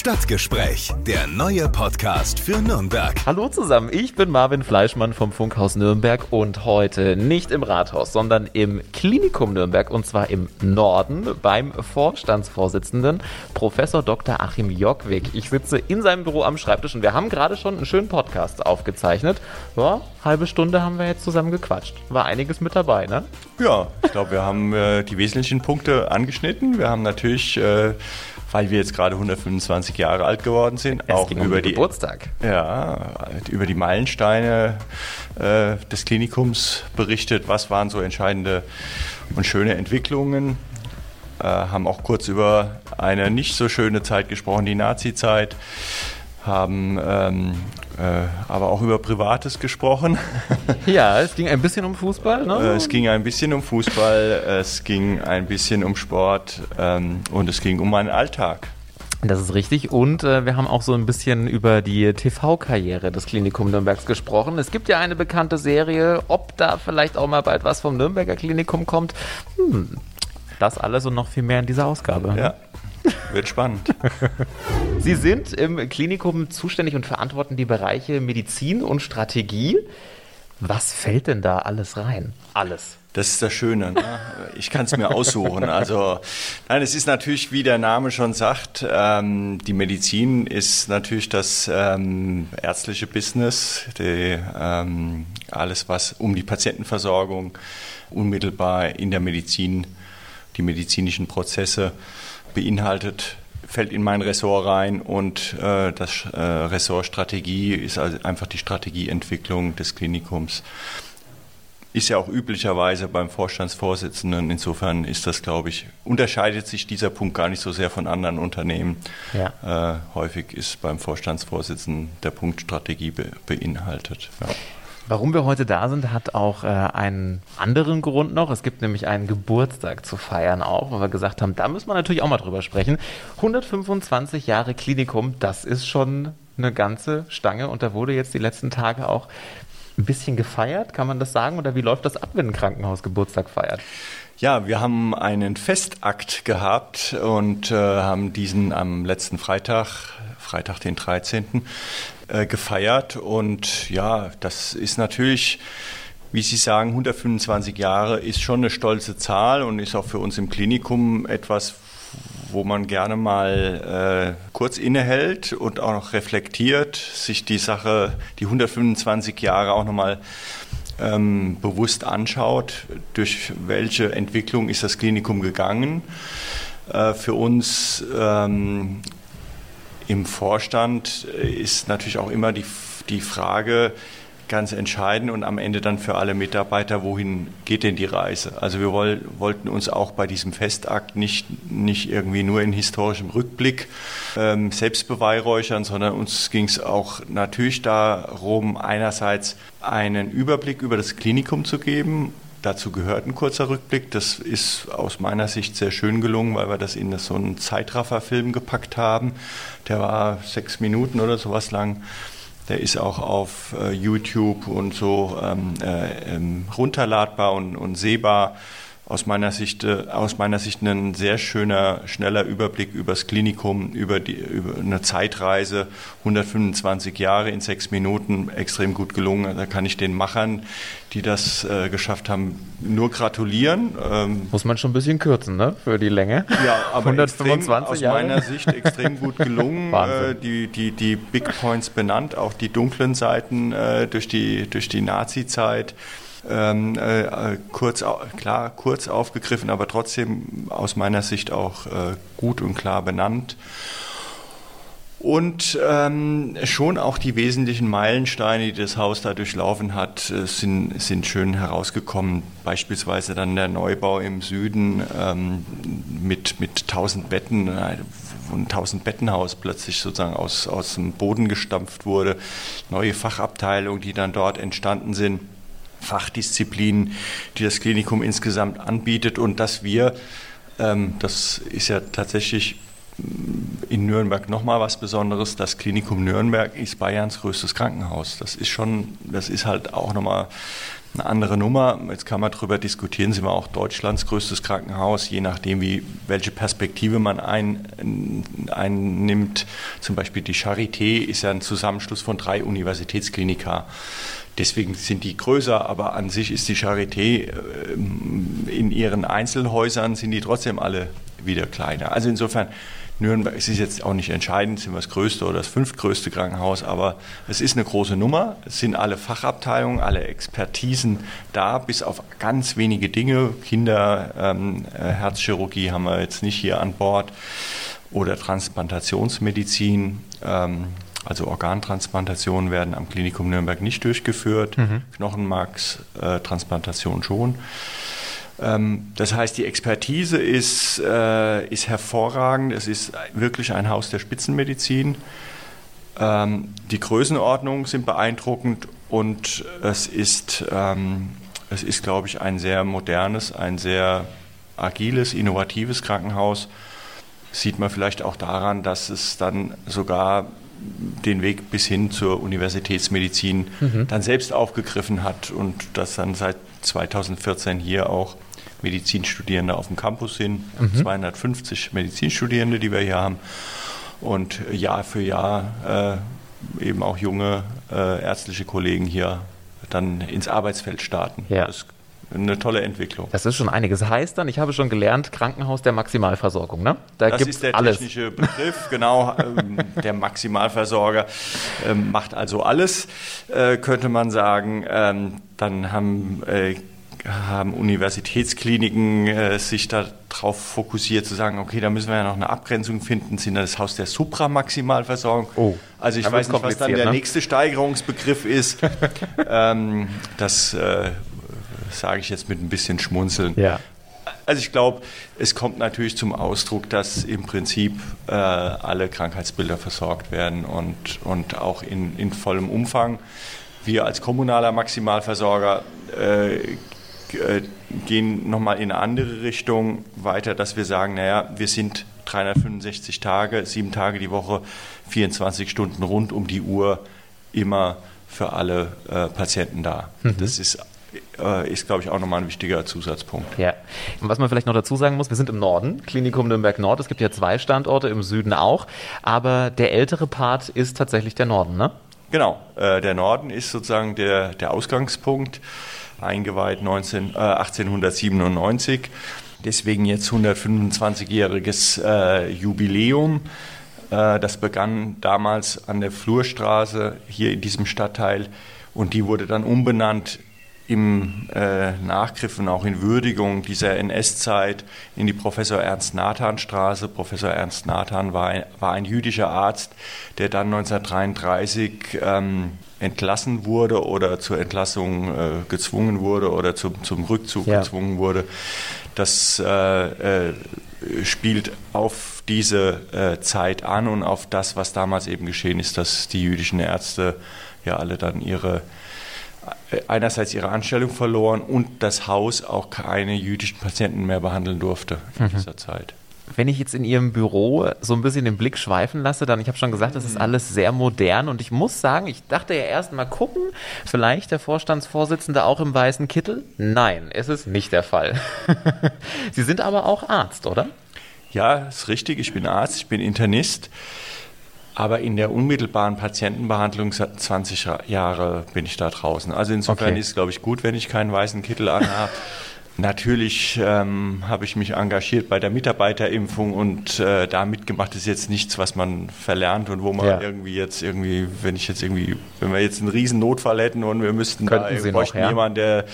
Stadtgespräch, der neue Podcast für Nürnberg. Hallo zusammen, ich bin Marvin Fleischmann vom Funkhaus Nürnberg und heute nicht im Rathaus, sondern im Klinikum Nürnberg und zwar im Norden beim Vorstandsvorsitzenden Professor Dr. Achim Jockwig. Ich sitze in seinem Büro am Schreibtisch und wir haben gerade schon einen schönen Podcast aufgezeichnet. Ja, halbe Stunde haben wir jetzt zusammen gequatscht. War einiges mit dabei, ne? Ja, ich glaube, wir haben äh, die wesentlichen Punkte angeschnitten. Wir haben natürlich äh, weil wir jetzt gerade 125 Jahre alt geworden sind, es auch über um die Geburtstag. Ja, über die Meilensteine äh, des Klinikums berichtet, was waren so entscheidende und schöne Entwicklungen. Äh, haben auch kurz über eine nicht so schöne Zeit gesprochen, die Nazi-Zeit haben ähm, äh, aber auch über Privates gesprochen. Ja, es ging ein bisschen um Fußball, ne? Äh, es ging ein bisschen um Fußball, es ging ein bisschen um Sport ähm, und es ging um meinen Alltag. Das ist richtig. Und äh, wir haben auch so ein bisschen über die TV-Karriere des Klinikum Nürnbergs gesprochen. Es gibt ja eine bekannte Serie. Ob da vielleicht auch mal bald was vom Nürnberger Klinikum kommt, hm, das alles und noch viel mehr in dieser Ausgabe. Ja. Wird spannend. Sie sind im Klinikum zuständig und verantworten die Bereiche Medizin und Strategie. Was fällt denn da alles rein? Alles. Das ist das Schöne. Ne? Ich kann es mir aussuchen. Also, nein, es ist natürlich, wie der Name schon sagt, ähm, die Medizin ist natürlich das ähm, ärztliche Business, die, ähm, alles, was um die Patientenversorgung unmittelbar in der Medizin, die medizinischen Prozesse beinhaltet, fällt in mein Ressort rein und äh, das äh, Ressort Strategie ist also einfach die Strategieentwicklung des Klinikums. Ist ja auch üblicherweise beim Vorstandsvorsitzenden. Insofern ist das, glaube ich, unterscheidet sich dieser Punkt gar nicht so sehr von anderen Unternehmen. Ja. Äh, häufig ist beim Vorstandsvorsitzenden der Punkt Strategie be beinhaltet. Ja. Warum wir heute da sind, hat auch äh, einen anderen Grund noch. Es gibt nämlich einen Geburtstag zu feiern auch, wo wir gesagt haben, da müssen wir natürlich auch mal drüber sprechen. 125 Jahre Klinikum, das ist schon eine ganze Stange und da wurde jetzt die letzten Tage auch ein bisschen gefeiert, kann man das sagen? Oder wie läuft das ab, wenn ein Krankenhaus Geburtstag feiert? Ja, wir haben einen Festakt gehabt und äh, haben diesen am letzten Freitag, Freitag den 13., äh, gefeiert. Und ja, das ist natürlich, wie Sie sagen, 125 Jahre ist schon eine stolze Zahl und ist auch für uns im Klinikum etwas, wo man gerne mal äh, kurz innehält und auch noch reflektiert, sich die Sache, die 125 Jahre auch nochmal ähm, bewusst anschaut, durch welche Entwicklung ist das Klinikum gegangen. Äh, für uns ähm, im Vorstand äh, ist natürlich auch immer die, die Frage ganz entscheidend und am Ende dann für alle Mitarbeiter, wohin geht denn die Reise? Also wir woll, wollten uns auch bei diesem Festakt nicht, nicht irgendwie nur in historischem Rückblick ähm, selbst beweihräuchern, sondern uns ging es auch natürlich darum, einerseits einen Überblick über das Klinikum zu geben Dazu gehört ein kurzer Rückblick. Das ist aus meiner Sicht sehr schön gelungen, weil wir das in so einen Zeitrafferfilm gepackt haben. Der war sechs Minuten oder sowas lang. Der ist auch auf äh, YouTube und so ähm, äh, ähm, runterladbar und, und sehbar aus meiner Sicht, äh, aus meiner Sicht ein sehr schöner, schneller Überblick über das Klinikum, über, die, über eine Zeitreise, 125 Jahre in sechs Minuten, extrem gut gelungen. Da kann ich den Machern, die das äh, geschafft haben, nur gratulieren. Ähm, Muss man schon ein bisschen kürzen, ne, für die Länge. Ja, aber 125 extrem, aus Jahre. meiner Sicht extrem gut gelungen. äh, die, die, die Big Points benannt, auch die dunklen Seiten äh, durch die, durch die Nazi-Zeit ähm, äh, kurz, klar, kurz aufgegriffen, aber trotzdem aus meiner Sicht auch äh, gut und klar benannt. Und ähm, schon auch die wesentlichen Meilensteine, die das Haus da durchlaufen hat, äh, sind, sind schön herausgekommen. Beispielsweise dann der Neubau im Süden ähm, mit, mit 1000 Betten, äh, wo ein 1000 Bettenhaus plötzlich sozusagen aus, aus dem Boden gestampft wurde. Neue Fachabteilungen, die dann dort entstanden sind. Fachdisziplinen, die das Klinikum insgesamt anbietet und dass wir, ähm, das ist ja tatsächlich mm, in Nürnberg nochmal was Besonderes. Das Klinikum Nürnberg ist Bayerns größtes Krankenhaus. Das ist schon, das ist halt auch nochmal eine andere Nummer. Jetzt kann man darüber diskutieren, sind wir auch Deutschlands größtes Krankenhaus, je nachdem, wie, welche Perspektive man ein, einnimmt. Zum Beispiel die Charité ist ja ein Zusammenschluss von drei Universitätsklinika. Deswegen sind die größer, aber an sich ist die Charité ähm, in ihren Einzelhäusern sind die trotzdem alle wieder kleiner. Also insofern Nürnberg, es ist jetzt auch nicht entscheidend, sind wir das größte oder das fünftgrößte Krankenhaus, aber es ist eine große Nummer. Es sind alle Fachabteilungen, alle Expertisen da, bis auf ganz wenige Dinge. Kinder, ähm, äh, Herzchirurgie haben wir jetzt nicht hier an Bord oder Transplantationsmedizin. Ähm, also Organtransplantationen werden am Klinikum Nürnberg nicht durchgeführt, mhm. Knochenmarkstransplantation schon. Ähm, das heißt, die Expertise ist, äh, ist hervorragend. Es ist wirklich ein Haus der Spitzenmedizin. Ähm, die Größenordnungen sind beeindruckend und es ist, ähm, es ist, glaube ich, ein sehr modernes, ein sehr agiles, innovatives Krankenhaus. Sieht man vielleicht auch daran, dass es dann sogar den Weg bis hin zur Universitätsmedizin mhm. dann selbst aufgegriffen hat und das dann seit 2014 hier auch Medizinstudierende auf dem Campus sind, mhm. 250 Medizinstudierende, die wir hier haben und Jahr für Jahr äh, eben auch junge äh, ärztliche Kollegen hier dann ins Arbeitsfeld starten. Ja. Das eine tolle Entwicklung. Das ist schon einiges. Heißt dann, ich habe schon gelernt, Krankenhaus der Maximalversorgung, ne? Da das ist der alles. technische Begriff, genau. Ähm, der Maximalversorger ähm, macht also alles, äh, könnte man sagen. Ähm, dann haben äh, haben Universitätskliniken äh, sich darauf fokussiert, zu sagen, okay, da müssen wir ja noch eine Abgrenzung finden, sind das Haus der Supramaximalversorgung. Oh, also ich weiß nicht, was dann der ne? nächste Steigerungsbegriff ist. ähm, das äh, sage ich jetzt mit ein bisschen Schmunzeln. Ja. Also ich glaube, es kommt natürlich zum Ausdruck, dass im Prinzip äh, alle Krankheitsbilder versorgt werden und, und auch in, in vollem Umfang. Wir als kommunaler Maximalversorger äh, äh, gehen nochmal in eine andere Richtung weiter, dass wir sagen, naja, wir sind 365 Tage, sieben Tage die Woche, 24 Stunden rund um die Uhr immer für alle äh, Patienten da. Mhm. Das ist äh, ist, glaube ich, auch nochmal ein wichtiger Zusatzpunkt. Ja. Und was man vielleicht noch dazu sagen muss, wir sind im Norden, Klinikum Nürnberg Nord. Es gibt ja zwei Standorte, im Süden auch. Aber der ältere Part ist tatsächlich der Norden, ne? Genau. Äh, der Norden ist sozusagen der, der Ausgangspunkt eingeweiht 19, äh, 1897. Deswegen jetzt 125-jähriges äh, Jubiläum. Äh, das begann damals an der Flurstraße hier in diesem Stadtteil und die wurde dann umbenannt im äh, Nachgriff und auch in Würdigung dieser NS-Zeit in die Professor Ernst Nathan Straße. Professor Ernst Nathan war ein, war ein jüdischer Arzt, der dann 1933 ähm, entlassen wurde oder zur Entlassung äh, gezwungen wurde oder zum, zum Rückzug ja. gezwungen wurde. Das äh, äh, spielt auf diese äh, Zeit an und auf das, was damals eben geschehen ist, dass die jüdischen Ärzte ja alle dann ihre einerseits ihre Anstellung verloren und das Haus auch keine jüdischen Patienten mehr behandeln durfte in mhm. dieser Zeit wenn ich jetzt in Ihrem Büro so ein bisschen den Blick schweifen lasse, dann, ich habe schon gesagt, das ist mhm. alles sehr modern und ich muss sagen, ich dachte ja erst mal gucken, vielleicht der Vorstandsvorsitzende auch im weißen Kittel. Nein, es ist nicht der Fall. Sie sind aber auch Arzt, oder? Ja, ist richtig. Ich bin Arzt, ich bin Internist. Aber in der unmittelbaren Patientenbehandlung seit 20 Jahre bin ich da draußen. Also insofern okay. ist es, glaube ich, gut, wenn ich keinen weißen Kittel anhabe. Natürlich ähm, habe ich mich engagiert bei der Mitarbeterimpfung und äh, da mitgemacht ist jetzt nichts, was man verlernt und wo man ja. irgendwie jetzt irgendwie, wenn ich jetzt irgendwie, wenn wir jetzt einen riesen Notfall hätten und wir müssten Könnten da, wir bräuchten ja. jemanden, der,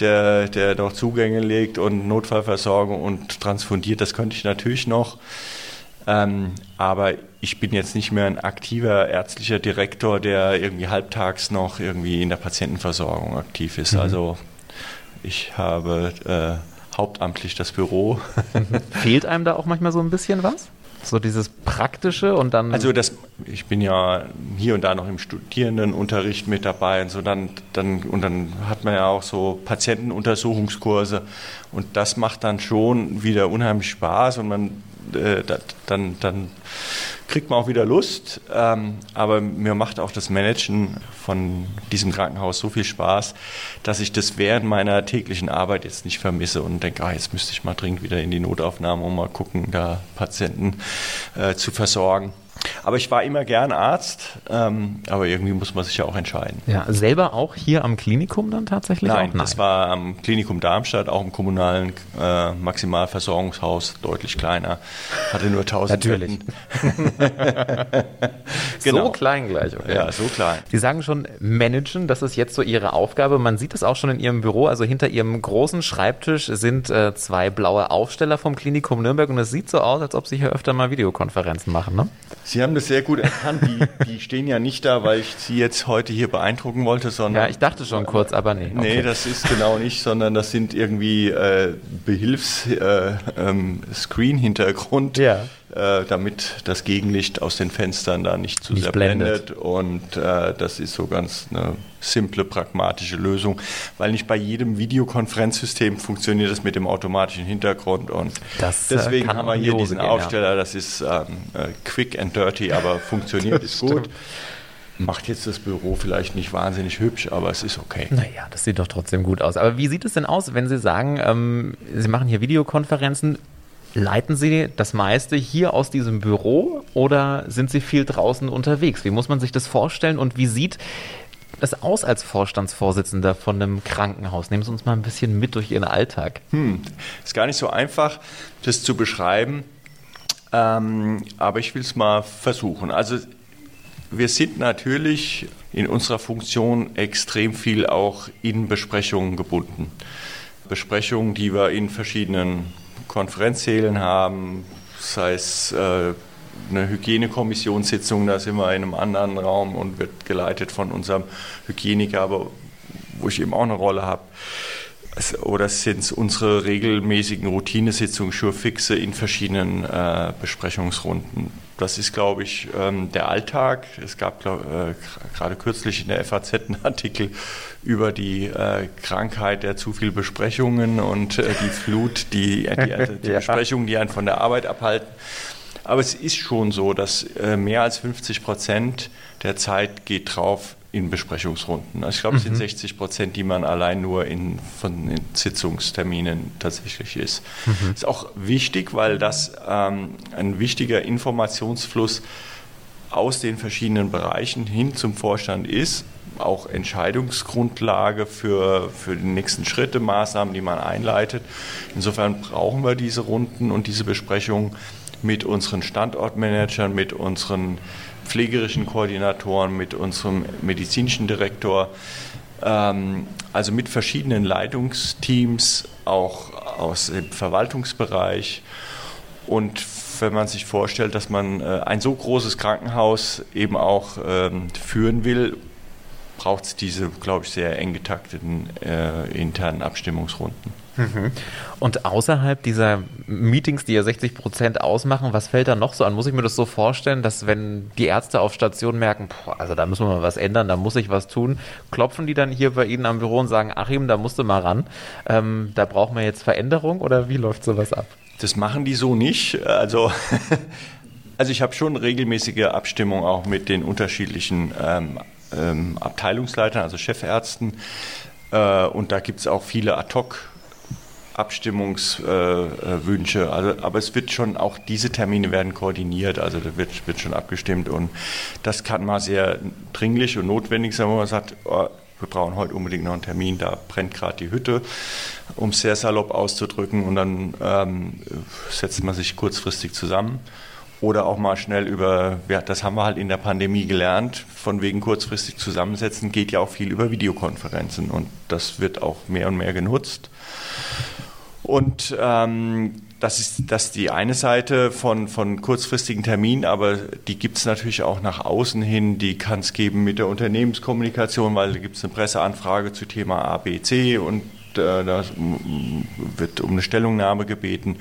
der, der noch Zugänge legt und Notfallversorgung und transfundiert, das könnte ich natürlich noch. Ähm, aber ich bin jetzt nicht mehr ein aktiver ärztlicher Direktor, der irgendwie halbtags noch irgendwie in der Patientenversorgung aktiv ist. Mhm. Also ich habe äh, hauptamtlich das Büro. Fehlt einem da auch manchmal so ein bisschen was? So dieses Praktische und dann. Also das, ich bin ja hier und da noch im Studierendenunterricht mit dabei und so dann, dann und dann hat man ja auch so Patientenuntersuchungskurse und das macht dann schon wieder unheimlich Spaß und man äh, dann, dann kriegt man auch wieder Lust. Ähm, aber mir macht auch das Managen von diesem Krankenhaus so viel Spaß, dass ich das während meiner täglichen Arbeit jetzt nicht vermisse und denke, ah, jetzt müsste ich mal dringend wieder in die Notaufnahme und mal gucken, da Patienten äh, zu versorgen. Aber ich war immer gern Arzt, ähm, aber irgendwie muss man sich ja auch entscheiden. Ja, selber auch hier am Klinikum dann tatsächlich? Nein, auch? Nein. das war am Klinikum Darmstadt, auch im kommunalen äh, Maximalversorgungshaus, deutlich kleiner, hatte nur 1000 Natürlich. genau. So klein gleich. Okay. Ja, so klein. Sie sagen schon, managen, das ist jetzt so Ihre Aufgabe. Man sieht es auch schon in Ihrem Büro, also hinter Ihrem großen Schreibtisch sind äh, zwei blaue Aufsteller vom Klinikum Nürnberg und es sieht so aus, als ob Sie hier öfter mal Videokonferenzen machen, ne? Sie haben das sehr gut erkannt. Die, die, stehen ja nicht da, weil ich Sie jetzt heute hier beeindrucken wollte, sondern. Ja, ich dachte schon kurz, aber nee. Okay. Nee, das ist genau nicht, sondern das sind irgendwie äh, Behilfs-Screen-Hintergrund. Äh, ähm, ja äh, damit das Gegenlicht aus den Fenstern da nicht zu nicht sehr blendet. Und äh, das ist so ganz eine simple, pragmatische Lösung, weil nicht bei jedem Videokonferenzsystem funktioniert das mit dem automatischen Hintergrund. Und das, äh, deswegen haben wir hier diesen gehen, Aufsteller. Ja. Das ist ähm, äh, quick and dirty, aber funktioniert, ist gut. Macht jetzt das Büro vielleicht nicht wahnsinnig hübsch, aber es ist okay. Naja, das sieht doch trotzdem gut aus. Aber wie sieht es denn aus, wenn Sie sagen, ähm, Sie machen hier Videokonferenzen? Leiten Sie das meiste hier aus diesem Büro oder sind Sie viel draußen unterwegs? Wie muss man sich das vorstellen und wie sieht es aus als Vorstandsvorsitzender von einem Krankenhaus? Nehmen Sie uns mal ein bisschen mit durch Ihren Alltag. Hm, ist gar nicht so einfach, das zu beschreiben, ähm, aber ich will es mal versuchen. Also wir sind natürlich in unserer Funktion extrem viel auch in Besprechungen gebunden. Besprechungen, die wir in verschiedenen Konferenzsälen haben, sei es äh, eine Hygienekommissionssitzung, da sind wir in einem anderen Raum und wird geleitet von unserem Hygieniker, aber wo ich eben auch eine Rolle habe. Oder sind es unsere regelmäßigen Routinesitzungen, Schurfixe in verschiedenen äh, Besprechungsrunden? Das ist, glaube ich, ähm, der Alltag. Es gab glaub, äh, gerade kürzlich in der FAZ einen Artikel über die äh, Krankheit der zu viel Besprechungen und äh, die Flut, die, die, die ja. Besprechungen, die einen von der Arbeit abhalten. Aber es ist schon so, dass äh, mehr als 50 Prozent der Zeit geht drauf in Besprechungsrunden. Also ich glaube, es sind 60 mhm. Prozent, die man allein nur in, von den Sitzungsterminen tatsächlich ist. Mhm. Ist auch wichtig, weil das ähm, ein wichtiger Informationsfluss aus den verschiedenen Bereichen hin zum Vorstand ist, auch Entscheidungsgrundlage für, für die nächsten Schritte, Maßnahmen, die man einleitet. Insofern brauchen wir diese Runden und diese Besprechungen mit unseren Standortmanagern, mit unseren pflegerischen Koordinatoren, mit unserem medizinischen Direktor, ähm, also mit verschiedenen Leitungsteams, auch aus dem Verwaltungsbereich. Und wenn man sich vorstellt, dass man äh, ein so großes Krankenhaus eben auch ähm, führen will, braucht es diese, glaube ich, sehr eng getakteten äh, internen Abstimmungsrunden. Mhm. Und außerhalb dieser Meetings, die ja 60 Prozent ausmachen, was fällt da noch so an? Muss ich mir das so vorstellen, dass wenn die Ärzte auf Station merken, boah, also da müssen wir mal was ändern, da muss ich was tun, klopfen die dann hier bei Ihnen am Büro und sagen, Achim, da musst du mal ran, ähm, da brauchen wir jetzt Veränderung oder wie läuft sowas ab? Das machen die so nicht. Also, also ich habe schon regelmäßige Abstimmung auch mit den unterschiedlichen ähm, ähm, Abteilungsleitern, also Chefärzten. Äh, und da gibt es auch viele Ad-Hoc- Abstimmungswünsche. Äh, also, aber es wird schon, auch diese Termine werden koordiniert, also da wird, wird schon abgestimmt und das kann mal sehr dringlich und notwendig sein, wo man sagt, oh, wir brauchen heute unbedingt noch einen Termin, da brennt gerade die Hütte, um es sehr salopp auszudrücken und dann ähm, setzt man sich kurzfristig zusammen. Oder auch mal schnell über, ja, das haben wir halt in der Pandemie gelernt, von wegen kurzfristig zusammensetzen geht ja auch viel über Videokonferenzen und das wird auch mehr und mehr genutzt. Und ähm, das ist das die eine Seite von, von kurzfristigen Terminen, aber die gibt es natürlich auch nach außen hin. Die kann es geben mit der Unternehmenskommunikation, weil da gibt es eine Presseanfrage zu Thema ABC und äh, da wird um eine Stellungnahme gebeten.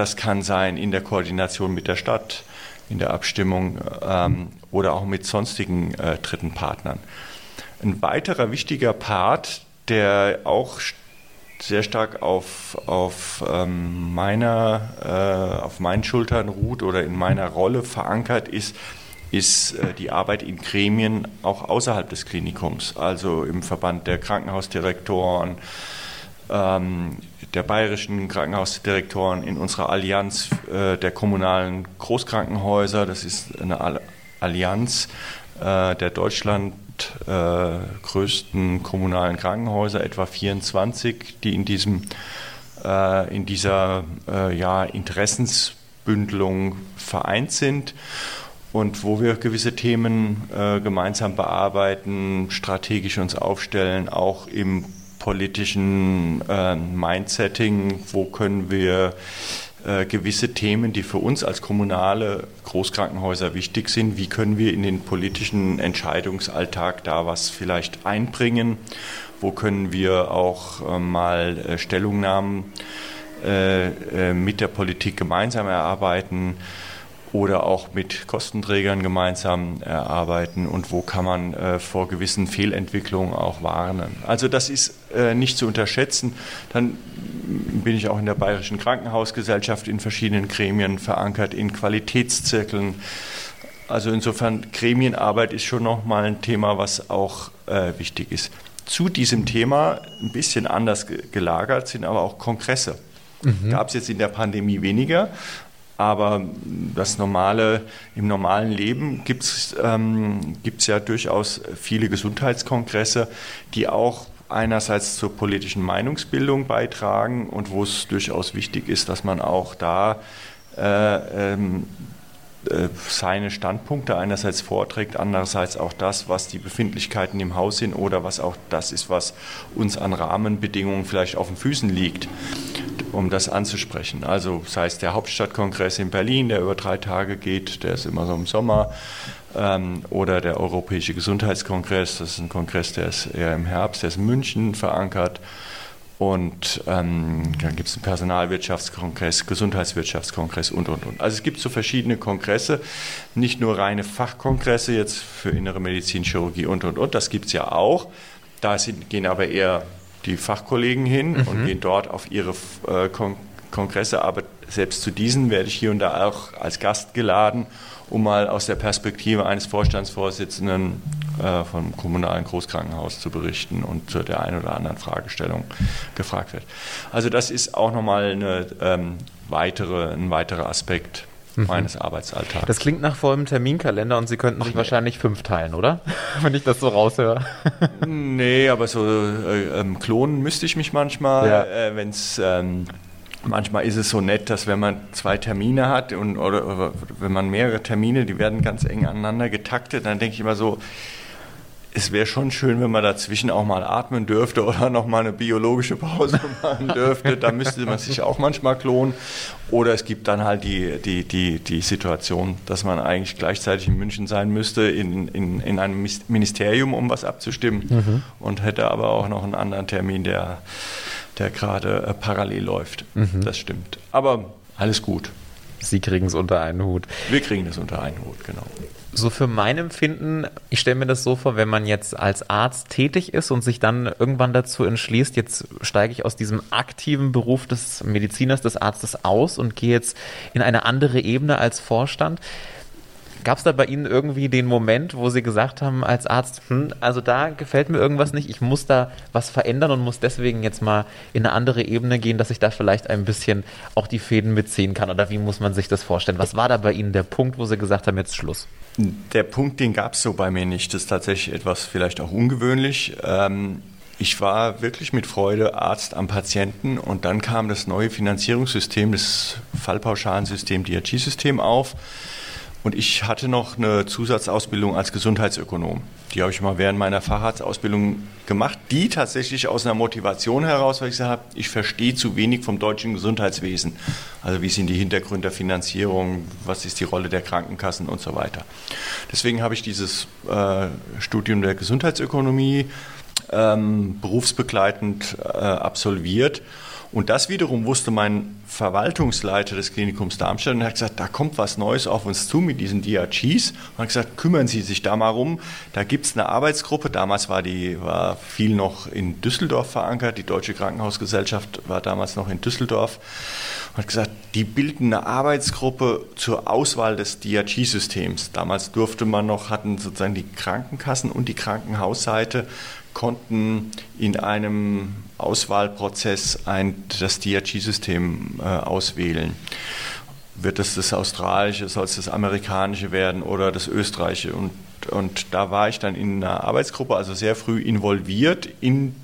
Das kann sein in der Koordination mit der Stadt, in der Abstimmung ähm, oder auch mit sonstigen äh, dritten Partnern. Ein weiterer wichtiger Part, der auch sehr stark auf, auf, ähm, meiner, äh, auf meinen Schultern ruht oder in meiner Rolle verankert ist, ist äh, die Arbeit in Gremien auch außerhalb des Klinikums, also im Verband der Krankenhausdirektoren, ähm, der bayerischen Krankenhausdirektoren, in unserer Allianz äh, der kommunalen Großkrankenhäuser. Das ist eine Allianz äh, der Deutschland äh, größten kommunalen Krankenhäuser, etwa 24, die in, diesem, äh, in dieser äh, ja, Interessensbündelung vereint sind und wo wir gewisse Themen äh, gemeinsam bearbeiten, strategisch uns aufstellen, auch im politischen äh, Mindsetting, wo können wir äh, gewisse Themen, die für uns als kommunale Großkrankenhäuser wichtig sind, wie können wir in den politischen Entscheidungsalltag da was vielleicht einbringen, wo können wir auch äh, mal äh, Stellungnahmen mit der Politik gemeinsam erarbeiten oder auch mit Kostenträgern gemeinsam erarbeiten und wo kann man vor gewissen Fehlentwicklungen auch warnen. Also das ist äh, nicht zu unterschätzen. Dann bin ich auch in der Bayerischen Krankenhausgesellschaft in verschiedenen Gremien verankert, in Qualitätszirkeln. Also insofern Gremienarbeit ist schon nochmal ein Thema, was auch äh, wichtig ist. Zu diesem Thema ein bisschen anders gelagert sind aber auch Kongresse. Mhm. Gab es jetzt in der Pandemie weniger, aber das normale, im normalen Leben gibt es ähm, ja durchaus viele Gesundheitskongresse, die auch einerseits zur politischen Meinungsbildung beitragen und wo es durchaus wichtig ist, dass man auch da äh, ähm, äh, seine Standpunkte einerseits vorträgt, andererseits auch das, was die Befindlichkeiten im Haus sind oder was auch das ist, was uns an Rahmenbedingungen vielleicht auf den Füßen liegt um das anzusprechen. Also sei es der Hauptstadtkongress in Berlin, der über drei Tage geht, der ist immer so im Sommer, ähm, oder der Europäische Gesundheitskongress, das ist ein Kongress, der ist eher im Herbst, der ist in München verankert. Und ähm, dann gibt es einen Personalwirtschaftskongress, Gesundheitswirtschaftskongress und, und, und. Also es gibt so verschiedene Kongresse, nicht nur reine Fachkongresse jetzt für innere Medizin, Chirurgie und, und, und. Das gibt es ja auch. Da sind, gehen aber eher die Fachkollegen hin mhm. und gehen dort auf ihre äh, Kon Kongresse. Aber selbst zu diesen werde ich hier und da auch als Gast geladen, um mal aus der Perspektive eines Vorstandsvorsitzenden äh, vom kommunalen Großkrankenhaus zu berichten und zu der einen oder anderen Fragestellung gefragt wird. Also das ist auch nochmal eine, ähm, weitere, ein weiterer Aspekt mhm. meines Arbeitsalltags. Das klingt nach vollem Terminkalender und Sie könnten sich wahrscheinlich fünf teilen, oder? Wenn ich das so raushöre. nee, aber so äh, ähm, klonen müsste ich mich manchmal, ja. äh, wenn es ähm, Manchmal ist es so nett, dass wenn man zwei Termine hat und, oder, oder, wenn man mehrere Termine, die werden ganz eng aneinander getaktet, dann denke ich immer so, es wäre schon schön, wenn man dazwischen auch mal atmen dürfte oder noch mal eine biologische Pause machen dürfte. Da müsste man sich auch manchmal klonen. Oder es gibt dann halt die, die, die, die Situation, dass man eigentlich gleichzeitig in München sein müsste, in, in, in einem Ministerium, um was abzustimmen. Mhm. Und hätte aber auch noch einen anderen Termin, der, der gerade äh, parallel läuft. Mhm. Das stimmt. Aber alles gut. Sie kriegen es unter einen Hut. Wir kriegen es unter einen Hut, genau. So für mein Empfinden, ich stelle mir das so vor, wenn man jetzt als Arzt tätig ist und sich dann irgendwann dazu entschließt, jetzt steige ich aus diesem aktiven Beruf des Mediziners, des Arztes aus und gehe jetzt in eine andere Ebene als Vorstand. Gab es da bei Ihnen irgendwie den Moment, wo Sie gesagt haben als Arzt, hm, also da gefällt mir irgendwas nicht, ich muss da was verändern und muss deswegen jetzt mal in eine andere Ebene gehen, dass ich da vielleicht ein bisschen auch die Fäden mitziehen kann? Oder wie muss man sich das vorstellen? Was war da bei Ihnen der Punkt, wo Sie gesagt haben, jetzt Schluss? Der Punkt, den gab es so bei mir nicht. Das ist tatsächlich etwas vielleicht auch ungewöhnlich. Ähm, ich war wirklich mit Freude Arzt am Patienten und dann kam das neue Finanzierungssystem, das Fallpauschalensystem, DRG-System auf. Und ich hatte noch eine Zusatzausbildung als Gesundheitsökonom. Die habe ich mal während meiner Facharztausbildung gemacht, die tatsächlich aus einer Motivation heraus, weil ich gesagt habe, ich verstehe zu wenig vom deutschen Gesundheitswesen. Also wie sind die Hintergründe der Finanzierung, was ist die Rolle der Krankenkassen und so weiter. Deswegen habe ich dieses äh, Studium der Gesundheitsökonomie ähm, berufsbegleitend äh, absolviert Und das wiederum wusste mein Verwaltungsleiter des Klinikums Darmstadt und hat gesagt, da kommt was Neues auf uns zu mit diesen DRGs. Und hat gesagt, kümmern Sie sich da mal rum. Da gibt es eine Arbeitsgruppe. Damals war die war viel noch in Düsseldorf verankert. Die Deutsche Krankenhausgesellschaft war damals noch in Düsseldorf. Und hat gesagt, die bilden eine Arbeitsgruppe zur Auswahl des DRG-Systems. Damals durfte man noch, hatten sozusagen die Krankenkassen und die Krankenhausseite konnten in einem Auswahlprozess ein, das DRG-System äh, auswählen. Wird es das australische, soll es das amerikanische werden oder das österreichische? Und, und da war ich dann in einer Arbeitsgruppe, also sehr früh involviert in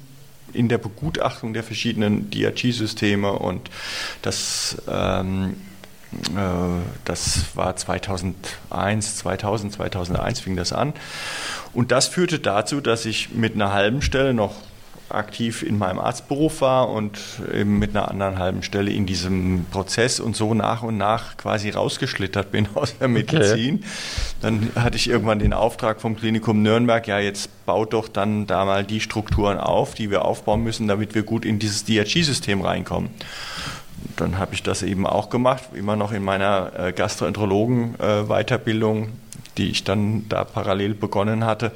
in der Begutachtung der verschiedenen DRG-Systeme und das ähm, äh, das war 2001, 2000, 2001 fing das an. Und das führte dazu, dass ich mit einer halben Stelle noch aktiv in meinem Arztberuf war und eben mit einer anderen halben Stelle in diesem Prozess und so nach und nach quasi rausgeschlittert bin aus der Medizin. Okay. Dann hatte ich irgendwann den Auftrag vom Klinikum Nürnberg, ja, jetzt baut doch dann da mal die Strukturen auf, die wir aufbauen müssen, damit wir gut in dieses DRG-System reinkommen dann habe ich das eben auch gemacht, immer noch in meiner äh, Gastroenterologen-Weiterbildung, die ich dann da parallel begonnen hatte.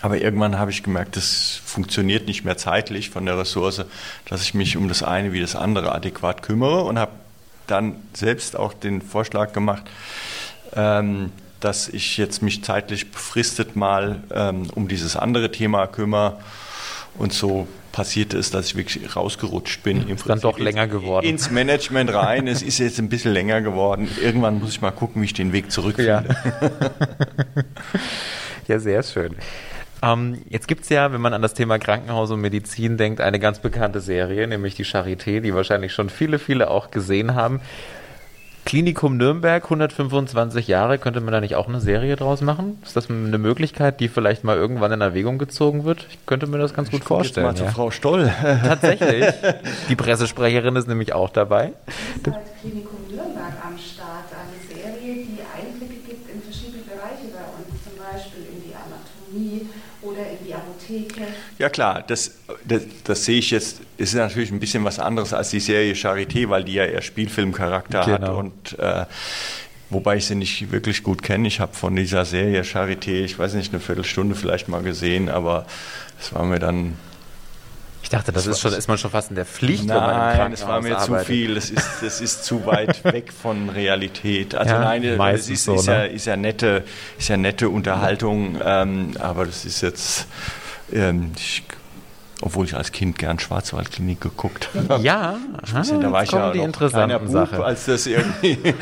Aber irgendwann habe ich gemerkt, das funktioniert nicht mehr zeitlich von der Ressource, dass ich mich um das eine wie das andere adäquat kümmere und habe dann selbst auch den Vorschlag gemacht, ähm, dass ich jetzt mich zeitlich befristet mal ähm, um dieses andere Thema kümmere und so passiert ist, dass ich wirklich rausgerutscht bin. Ist dann doch länger geworden. Ins Management rein. es ist jetzt ein bisschen länger geworden. Irgendwann muss ich mal gucken, wie ich den Weg zurückfinde. Ja, ja sehr schön. Ähm, jetzt gibt es ja, wenn man an das Thema Krankenhaus und Medizin denkt, eine ganz bekannte Serie, nämlich die Charité, die wahrscheinlich schon viele, viele auch gesehen haben. Klinikum Nürnberg, 125 Jahre, könnte man da nicht auch eine Serie draus machen? Ist das eine Möglichkeit, die vielleicht mal irgendwann in Erwägung gezogen wird? Ich könnte mir das ganz gut ich vorstellen. Jetzt mal ja. zu Frau Stoll. Tatsächlich. Die Pressesprecherin ist nämlich auch dabei. Klinikum Nürnberg am Start eine Serie, die Einblicke gibt in verschiedene Bereiche bei uns, zum Beispiel in die Anatomie oder in die Apotheke. Ja klar, das, das, das sehe ich jetzt ist natürlich ein bisschen was anderes als die Serie Charité, weil die ja eher Spielfilmcharakter genau. hat und äh, wobei ich sie nicht wirklich gut kenne. Ich habe von dieser Serie Charité, ich weiß nicht, eine Viertelstunde vielleicht mal gesehen, aber es war mir dann ich dachte, das, das ist, schon, ist man schon fast in der Pflicht, nein, wenn man es war mir arbeitet. zu viel. Das ist, das ist zu weit weg von Realität. Also ja, nein, das ist, so, ist, ja, ne? ist, ja, nette, ist ja nette Unterhaltung, ähm, aber das ist jetzt. Ähm, ich obwohl ich als Kind gern Schwarzwaldklinik geguckt habe. Ja, aha, ja, da war ich ja die interessanten Bub, Sache. als das irgendwie.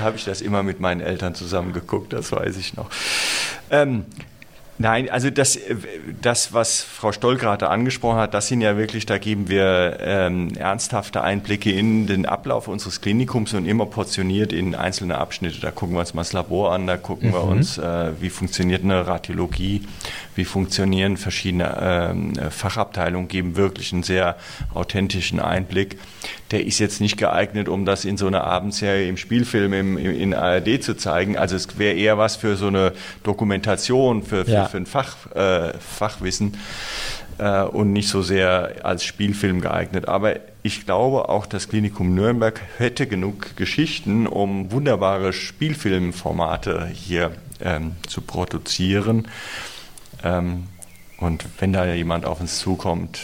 habe ich das immer mit meinen Eltern zusammen geguckt, das weiß ich noch. Ähm, Nein, also das, das, was Frau Stoll gerade angesprochen hat, das sind ja wirklich, da geben wir ähm, ernsthafte Einblicke in den Ablauf unseres Klinikums und immer portioniert in einzelne Abschnitte. Da gucken wir uns mal das Labor an, da gucken mhm. wir uns, äh, wie funktioniert eine Radiologie, wie funktionieren verschiedene ähm, Fachabteilungen, geben wirklich einen sehr authentischen Einblick. Der ist jetzt nicht geeignet, um das in so einer Abendserie im Spielfilm im, im, in ARD zu zeigen. Also es wäre eher was für so eine Dokumentation, für, für, ja. für ein Fach, äh, Fachwissen äh, und nicht so sehr als Spielfilm geeignet. Aber ich glaube, auch das Klinikum Nürnberg hätte genug Geschichten, um wunderbare Spielfilmformate hier ähm, zu produzieren. Ähm, und wenn da jemand auf uns zukommt,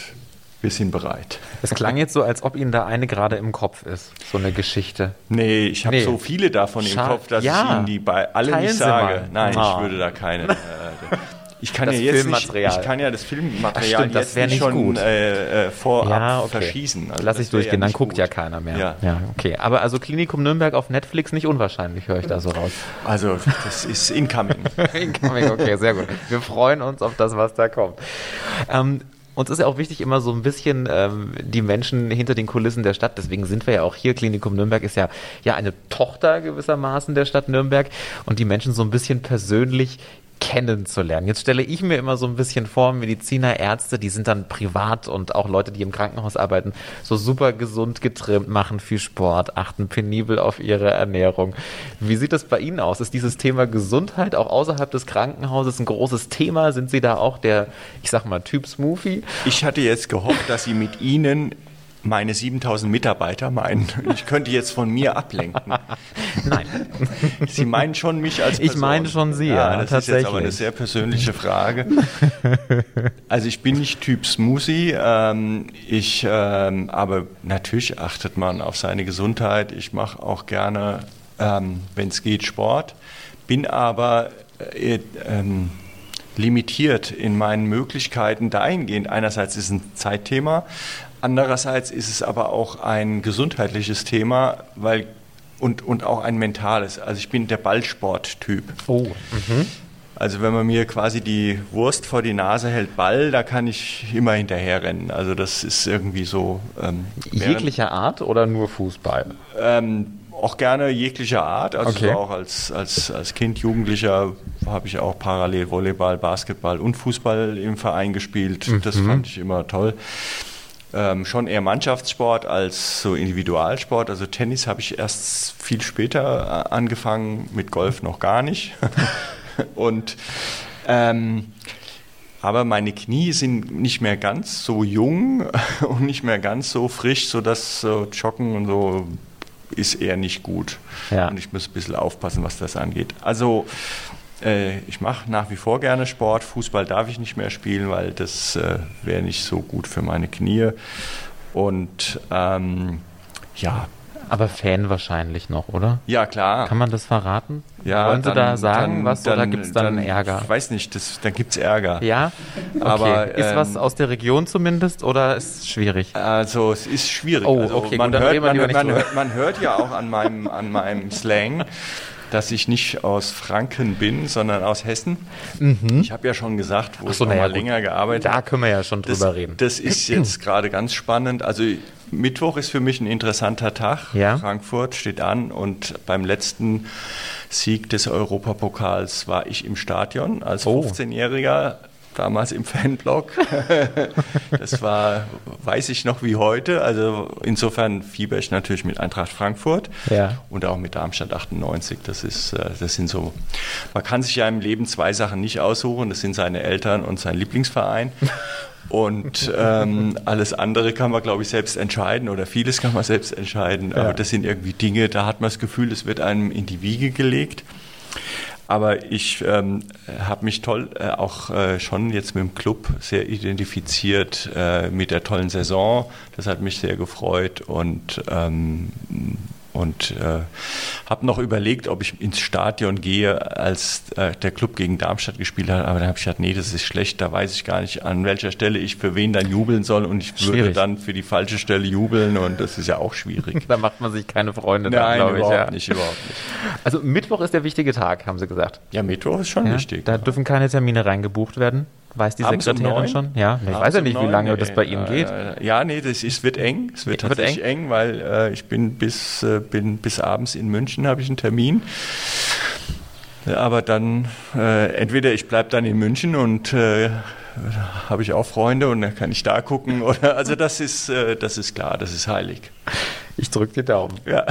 wir sind bereit. Es klang jetzt so, als ob Ihnen da eine gerade im Kopf ist, so eine Geschichte. Nee, ich habe nee. so viele davon Schade. im Kopf, dass ja. ich Ihnen die bei alle Teilen nicht sage. Nein, oh. ich würde da keine. Äh, ich kann das ja jetzt nicht, ich kann ja das Filmmaterial stimmt, jetzt nicht schon gut. Äh, äh, vorab ja, okay. verschießen. Also Lass ich durchgehen, ja dann guckt gut. ja keiner mehr. Ja. ja, okay. Aber also Klinikum Nürnberg auf Netflix nicht unwahrscheinlich, höre ich da so raus. Also das ist incoming. incoming, okay, sehr gut. Wir freuen uns auf das, was da kommt. Ähm, uns ist ja auch wichtig, immer so ein bisschen ähm, die Menschen hinter den Kulissen der Stadt. Deswegen sind wir ja auch hier. Klinikum Nürnberg ist ja, ja eine Tochter gewissermaßen der Stadt Nürnberg und die Menschen so ein bisschen persönlich kennenzulernen. Jetzt stelle ich mir immer so ein bisschen vor, Mediziner, Ärzte, die sind dann privat und auch Leute, die im Krankenhaus arbeiten, so super gesund getrimmt, machen viel Sport, achten penibel auf ihre Ernährung. Wie sieht das bei Ihnen aus? Ist dieses Thema Gesundheit auch außerhalb des Krankenhauses ein großes Thema? Sind Sie da auch der, ich sag mal, Typ Smoothie? Ich hatte jetzt gehofft, dass Sie mit Ihnen meine 7000 Mitarbeiter meinen, ich könnte jetzt von mir ablenken. Nein. Sie meinen schon mich als Person. Ich meine schon Sie, ja, ja das tatsächlich. ist jetzt aber eine sehr persönliche Frage. Also ich bin nicht Typ Smoothie, ähm, ich, ähm, aber natürlich achtet man auf seine Gesundheit. Ich mache auch gerne, ähm, wenn es geht, Sport, bin aber äh, ähm, limitiert in meinen Möglichkeiten dahingehend. Einerseits ist es ein Zeitthema, Andererseits ist es aber auch ein gesundheitliches Thema, weil und, und auch ein mentales. Also ich bin der Ballsporttyp. Oh. Mhm. Also wenn man mir quasi die Wurst vor die Nase hält, Ball, da kann ich immer hinterher rennen. Also das ist irgendwie so. Ähm, Jeglicher Art oder nur Fußball? Ähm, auch gerne jeglicher Art. Also okay. so auch als, als, als Kind, Jugendlicher habe ich auch parallel Volleyball, Basketball und Fußball im Verein gespielt. Mhm. Das fand ich immer toll ähm, schon eher Mannschaftssport als so Individualsport. Also Tennis habe ich erst viel später äh, angefangen, mit Golf noch gar nicht. und ähm, aber meine Knie sind nicht mehr ganz so jung und nicht mehr ganz so frisch, sodass so Joggen und so ist eher nicht gut. Ja. Und ich muss ein bisschen aufpassen, was das angeht. Also ich mache nach wie vor gerne Sport. Fußball darf ich nicht mehr spielen, weil das äh, wäre nicht so gut für meine Knie. Und ähm, ja. Aber Fan wahrscheinlich noch, oder? Ja, klar. Kann man das verraten? Ja, Wollen Sie dann, da sagen dann, was dann, oder gibt es dann, dann, Ärger? Ich weiß nicht, das, dann gibt es Ärger. Ja? Okay. Aber, ist ähm, was aus der Region zumindest oder ist es schwierig? Also es ist schwierig. Oh, also, okay, man, gut, hört, man, man, hört, man hört ja auch an meinem, an meinem Slang, dass ich nicht aus Franken bin, sondern aus Hessen. Mhm. Ich habe ja schon gesagt, wo so, ich ja, mal länger gearbeitet habe. Da können wir ja schon drüber das, reden. Das ist jetzt gerade ganz spannend. Also Mittwoch ist für mich ein interessanter Tag. Ja. Frankfurt steht an und beim letzten Sieg des Europapokals war ich im Stadion als oh. 15-Jähriger damals im Fanblog. das war, weiß ich noch wie heute. Also insofern fieber ich natürlich mit Eintracht Frankfurt ja. und auch mit Darmstadt 98. Das ist, äh, das sind so, man kann sich ja im Leben zwei Sachen nicht aussuchen. Das sind seine Eltern und sein Lieblingsverein. Und ähm, alles andere kann man, glaube ich, selbst entscheiden oder vieles kann man selbst entscheiden. Aber das sind irgendwie Dinge, da hat man das Gefühl, es wird einem in die Wiege gelegt. Aber ich ähm, habe mich toll äh, auch äh, schon jetzt mit dem Club sehr identifiziert äh, mit der tollen Saison. Das hat mich sehr gefreut und ähm, und äh, habe noch überlegt, ob ich ins Stadion gehe, als äh, der Club gegen Darmstadt gespielt hat. Aber dann habe ich gedacht, nee, das ist schlecht. Da weiß ich gar nicht, an welcher Stelle ich für wen dann jubeln soll. Und ich schwierig. würde dann für die falsche Stelle jubeln. Und das ist ja auch schwierig. da macht man sich keine Freunde, Nein, glaube ich. Überhaupt ja. nicht, überhaupt nicht. Also Mittwoch ist der wichtige Tag, haben Sie gesagt. Ja, Mittwoch ist schon ja, wichtig. Da dürfen keine Termine reingebucht werden. Weiß die Abends Sekretärin um schon? Ja, ich weiß ja nicht, wie lange nee, das bei Ihnen geht. Ja, nee, das ist, wird eng. Es wird, wird tatsächlich eng, eng weil äh, ich bin bis, äh, bin bis abends in München, habe ich einen Termin. Aber dann, äh, entweder ich bleibe dann in München und äh, habe ich auch Freunde und dann kann ich da gucken. Oder, also das ist, äh, das ist klar, das ist heilig. Ich drücke die Daumen. Ja.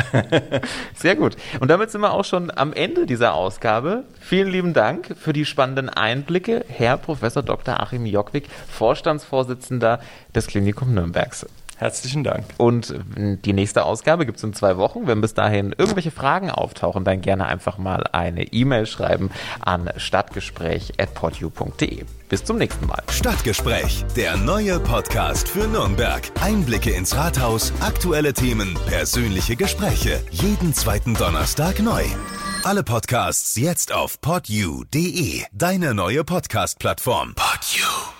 Sehr gut. Und damit sind wir auch schon am Ende dieser Ausgabe. Vielen lieben Dank für die spannenden Einblicke, Herr Professor Dr. Achim Jockwick, Vorstandsvorsitzender des Klinikum Nürnbergs. Herzlichen Dank. Und die nächste Ausgabe gibt es in zwei Wochen. Wenn bis dahin irgendwelche Fragen auftauchen, dann gerne einfach mal eine E-Mail schreiben an stadtgespräch.podu.de. Bis zum nächsten Mal. Stadtgespräch, der neue Podcast für Nürnberg. Einblicke ins Rathaus, aktuelle Themen, persönliche Gespräche. Jeden zweiten Donnerstag neu. Alle Podcasts jetzt auf podu.de, deine neue Podcast-Plattform. Podu.